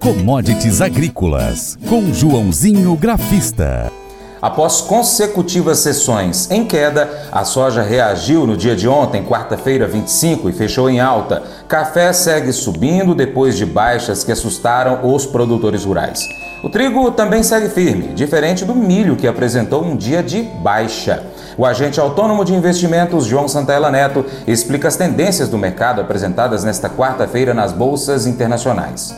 Commodities Agrícolas, com Joãozinho Grafista. Após consecutivas sessões em queda, a soja reagiu no dia de ontem, quarta-feira 25, e fechou em alta. Café segue subindo depois de baixas que assustaram os produtores rurais. O trigo também segue firme, diferente do milho que apresentou um dia de baixa. O agente autônomo de investimentos João Santella Neto explica as tendências do mercado apresentadas nesta quarta-feira nas bolsas internacionais.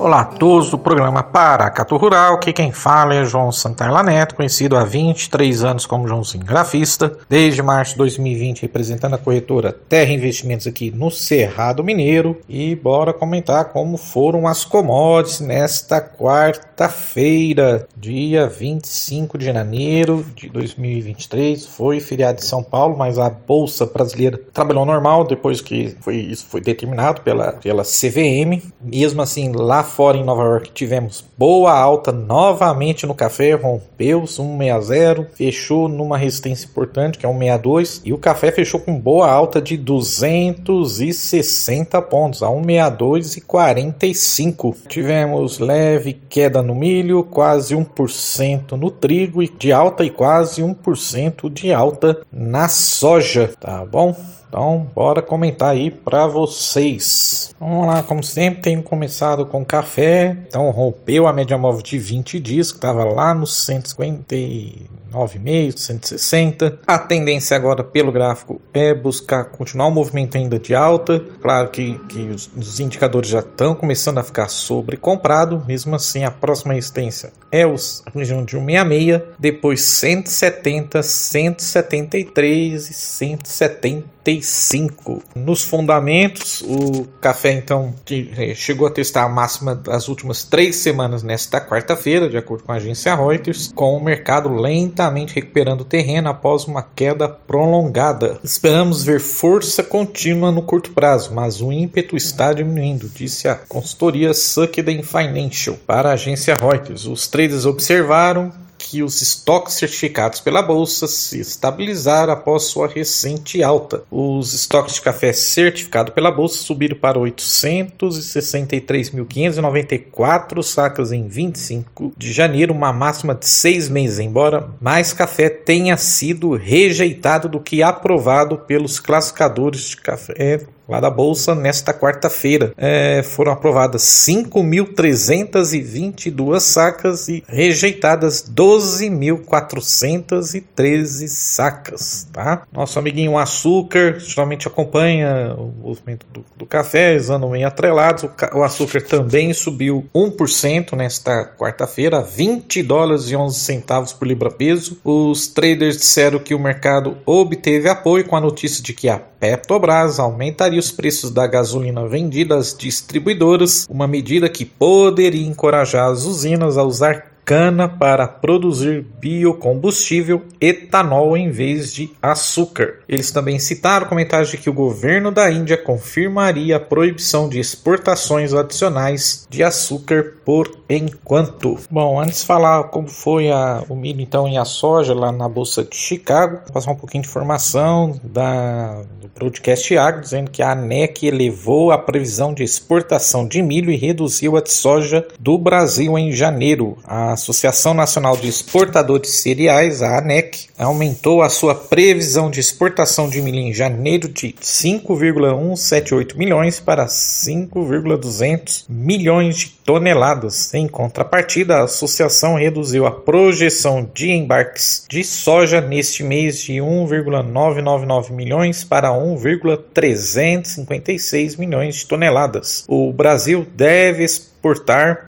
Olá a todos do programa Paracato Rural, aqui quem fala é João Santana Neto, conhecido há 23 anos como Joãozinho Grafista, desde março de 2020 representando a corretora Terra Investimentos aqui no Cerrado Mineiro. E bora comentar como foram as commodities nesta quarta-feira, dia 25 de janeiro de 2023, foi feriado de São Paulo, mas a Bolsa Brasileira trabalhou normal depois que foi, isso foi determinado pela, pela CVM, mesmo assim lá fora em Nova York tivemos boa alta novamente no café, rompeu 160, fechou numa resistência importante que é 162 e o café fechou com boa alta de 260 pontos a 162 e 45. Tivemos leve queda no milho, quase 1% no trigo e de alta e quase 1% de alta na soja, tá bom? Então, bora comentar aí para vocês. Vamos lá, como sempre, tenho começado com café. Então, rompeu a média móvel de 20 dias, que estava lá nos 159,5, 160. A tendência agora, pelo gráfico, é buscar continuar o movimento ainda de alta. Claro que, que os, os indicadores já estão começando a ficar sobrecomprado. Mesmo assim, a próxima resistência é os, a região de 166, depois 170, 173 e 170 35. Nos fundamentos, o café então é, chegou a testar a máxima das últimas três semanas nesta quarta-feira, de acordo com a agência Reuters, com o mercado lentamente recuperando terreno após uma queda prolongada. Esperamos ver força contínua no curto prazo, mas o ímpeto está diminuindo, disse a consultoria Suckden Financial para a agência Reuters. Os traders observaram que os estoques certificados pela bolsa se estabilizaram após sua recente alta. Os estoques de café certificado pela bolsa subiram para 863.594 sacas em 25 de janeiro, uma máxima de seis meses, embora mais café tenha sido rejeitado do que aprovado pelos classificadores de café lá da Bolsa nesta quarta-feira. É, foram aprovadas 5.322 sacas e rejeitadas 12.413 sacas. Tá? Nosso amiguinho açúcar geralmente acompanha o movimento do, do café, eles andam bem atrelados. O, o açúcar também subiu 1% nesta quarta-feira, 20 dólares e 11 centavos por libra-peso. Os traders disseram que o mercado obteve apoio com a notícia de que a Petrobras aumentaria os preços da gasolina vendida às distribuidoras, uma medida que poderia encorajar as usinas a usar cana para produzir biocombustível etanol em vez de açúcar. Eles também citaram comentários de que o governo da Índia confirmaria a proibição de exportações adicionais de açúcar por enquanto. Bom, antes de falar como foi a, o milho então e a soja lá na bolsa de Chicago, vou passar um pouquinho de informação da, do podcast Agro dizendo que a ANEC elevou a previsão de exportação de milho e reduziu a de soja do Brasil em janeiro. A Associação Nacional de Exportadores de Cereais, a ANEC, aumentou a sua previsão de exportação de milho em janeiro de 5,178 milhões para 5,200 milhões de toneladas. Em contrapartida, a associação reduziu a projeção de embarques de soja neste mês de 1,999 milhões para 1,356 milhões de toneladas. O Brasil deve exportar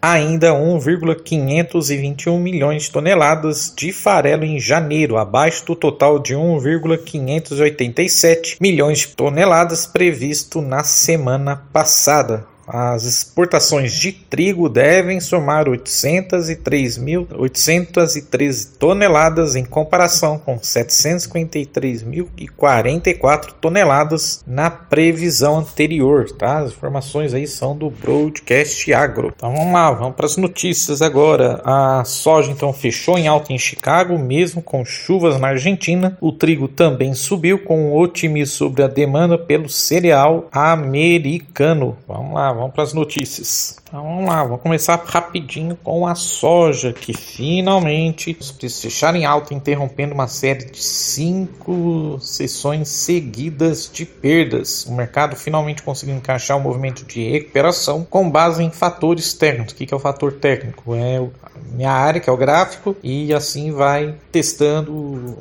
ainda 1,521 milhões de toneladas de farelo em janeiro, abaixo do total de 1,587 milhões de toneladas previsto na semana passada. As exportações de trigo devem somar 803.813 toneladas em comparação com 753.044 toneladas na previsão anterior, tá? As informações aí são do Broadcast Agro. Então vamos lá, vamos para as notícias agora. A soja então fechou em alta em Chicago, mesmo com chuvas na Argentina. O trigo também subiu com um otimismo sobre a demanda pelo cereal americano. Vamos lá, vamos para as notícias. Então vamos lá, vamos começar rapidinho com a soja, que finalmente os preços fecharam em alta, interrompendo uma série de cinco sessões seguidas de perdas. O mercado finalmente conseguiu encaixar um movimento de recuperação com base em fatores técnicos. O que é o fator técnico? É minha área, que é o gráfico, e assim vai testando,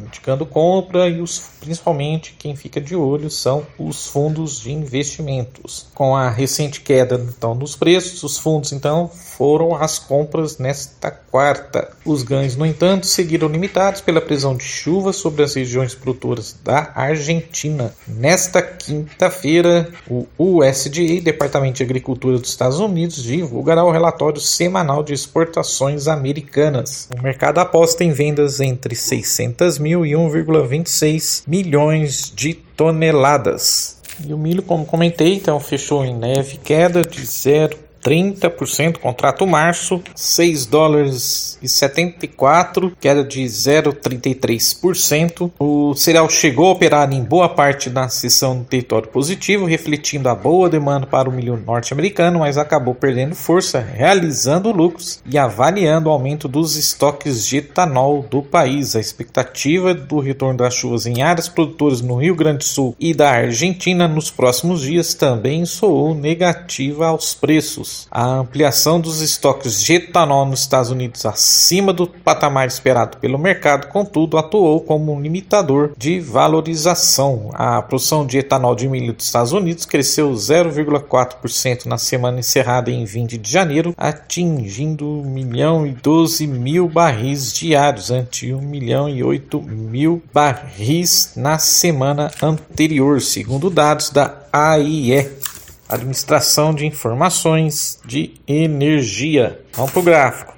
indicando compra e os, principalmente quem fica de olho são os fundos de investimentos. Com a recente queda então dos preços, os fundos então foram as compras nesta quarta. Os ganhos, no entanto, seguiram limitados pela previsão de chuva sobre as regiões produtoras da Argentina. Nesta quinta-feira, o USDA, Departamento de Agricultura dos Estados Unidos, divulgará o relatório semanal de exportações americanas. O mercado aposta em vendas entre 600 mil e 1,26 milhões de toneladas. E o milho, como comentei, então fechou em neve queda de 0 30%, contrato março, 6 dólares e 74, queda de 0,33%. O cereal chegou a operar em boa parte na sessão do território positivo, refletindo a boa demanda para o milho norte-americano, mas acabou perdendo força, realizando lucros e avaliando o aumento dos estoques de etanol do país. A expectativa do retorno das chuvas em áreas produtoras no Rio Grande do Sul e da Argentina nos próximos dias também soou negativa aos preços. A ampliação dos estoques de etanol nos Estados Unidos acima do patamar esperado pelo mercado, contudo, atuou como um limitador de valorização. A produção de etanol de milho dos Estados Unidos cresceu 0,4% na semana encerrada em 20 de janeiro, atingindo 1 milhão e 12 mil barris diários, ante 1 milhão e 8 mil barris na semana anterior, segundo dados da AIE. Administração de Informações de Energia. Vamos para o gráfico.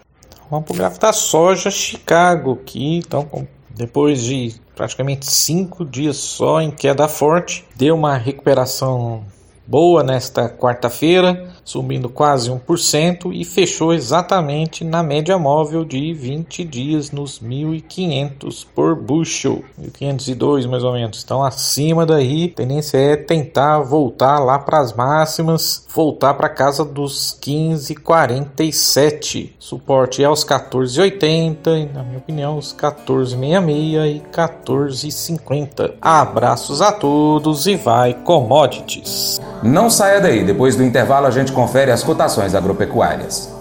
Vamos para o gráfico da soja Chicago, que então, depois de praticamente cinco dias só em queda forte, deu uma recuperação boa nesta quarta-feira subindo quase 1% e fechou exatamente na média móvel de 20 dias nos 1.500 por bushel, 1.502 mais ou menos. Então acima daí, a tendência é tentar voltar lá para as máximas, voltar para casa dos 15,47. Suporte é aos 14,80 na minha opinião, os 14,66 e 14,50. Abraços a todos e vai commodities. Não saia daí, depois do intervalo a gente confere as cotações agropecuárias.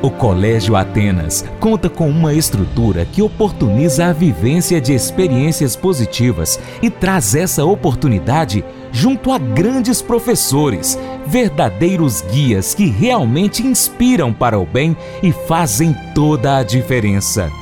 O Colégio Atenas conta com uma estrutura que oportuniza a vivência de experiências positivas e traz essa oportunidade junto a grandes professores, verdadeiros guias que realmente inspiram para o bem e fazem toda a diferença.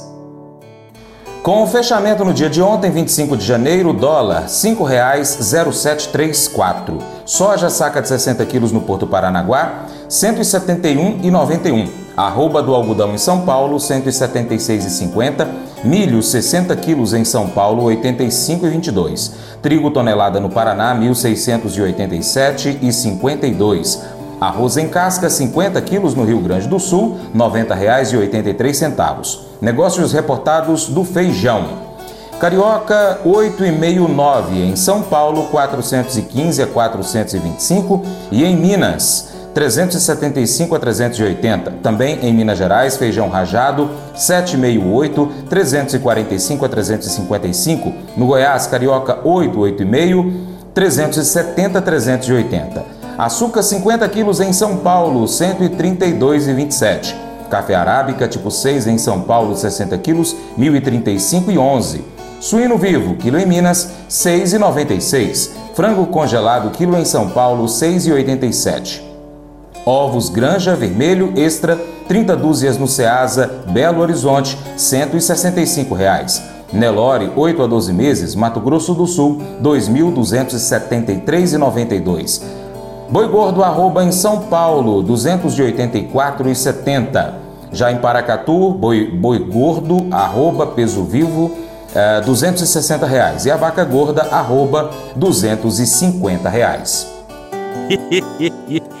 com o fechamento no dia de ontem, 25 de janeiro, dólar R$ 5,0734. Soja saca de 60 quilos no Porto Paranaguá, R$ 171,91. Arroba do algodão em São Paulo, R$ 176,50. Milho, 60 quilos em São Paulo, R$ 85,22. Trigo tonelada no Paraná, R$ 1.687,52. Arroz em casca, 50 quilos no Rio Grande do Sul, R$ 90,83. Negócios reportados do feijão. Carioca 8,59 em São Paulo 415 a 425 e em Minas 375 a 380. Também em Minas Gerais, feijão rajado 768 345 a 355. No Goiás, carioca 885 370 a 380. Açúcar 50 quilos em São Paulo, 132,27. Café arábica tipo 6 em São Paulo, 60 quilos, 1.035,11. Suíno vivo, quilo em Minas, 6,96. Frango congelado, quilo em São Paulo, 6,87. Ovos Granja Vermelho Extra, 30 dúzias no Ceasa, Belo Horizonte, 165 reais. Nelore, 8 a 12 meses, Mato Grosso do Sul, 2.273,92. Boi Gordo, arroba em São Paulo, 284,70. Já em Paracatu, Boi, boi Gordo, arroba peso vivo, é, 260 reais. E a vaca gorda, arroba 250 reais.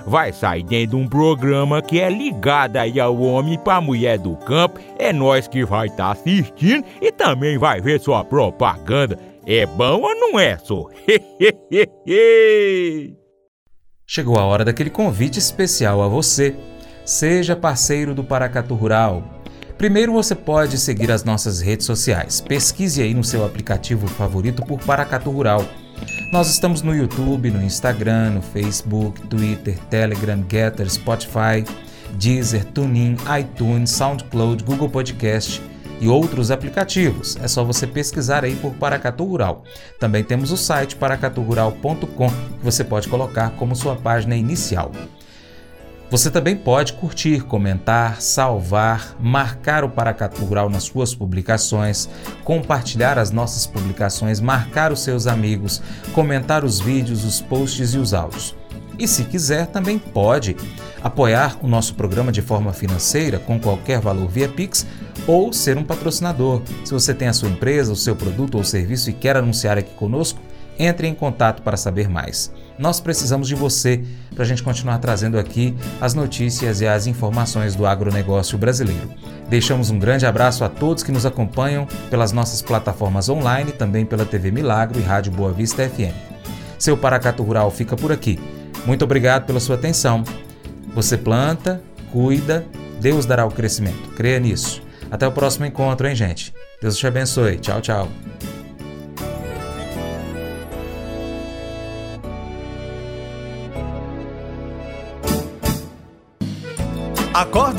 vai sair dentro de um programa que é ligado aí ao homem para mulher do campo. É nós que vai estar tá assistindo e também vai ver sua propaganda. É bom ou não é, só? Chegou a hora daquele convite especial a você. Seja parceiro do Paracatu Rural. Primeiro você pode seguir as nossas redes sociais. Pesquise aí no seu aplicativo favorito por Paracatu Rural. Nós estamos no YouTube, no Instagram, no Facebook, Twitter, Telegram, Getter, Spotify, Deezer, TuneIn, iTunes, SoundCloud, Google Podcast e outros aplicativos. É só você pesquisar aí por Paracatu Rural. Também temos o site paracaturural.com que você pode colocar como sua página inicial. Você também pode curtir, comentar, salvar, marcar o Paracatu Rural nas suas publicações, compartilhar as nossas publicações, marcar os seus amigos, comentar os vídeos, os posts e os áudios. E se quiser, também pode apoiar o nosso programa de forma financeira com qualquer valor via Pix ou ser um patrocinador. Se você tem a sua empresa, o seu produto ou serviço e quer anunciar aqui conosco, entre em contato para saber mais. Nós precisamos de você para a gente continuar trazendo aqui as notícias e as informações do agronegócio brasileiro. Deixamos um grande abraço a todos que nos acompanham pelas nossas plataformas online, também pela TV Milagro e Rádio Boa Vista FM. Seu Paracato Rural fica por aqui. Muito obrigado pela sua atenção. Você planta, cuida, Deus dará o crescimento. Creia nisso. Até o próximo encontro, hein, gente? Deus te abençoe. Tchau, tchau.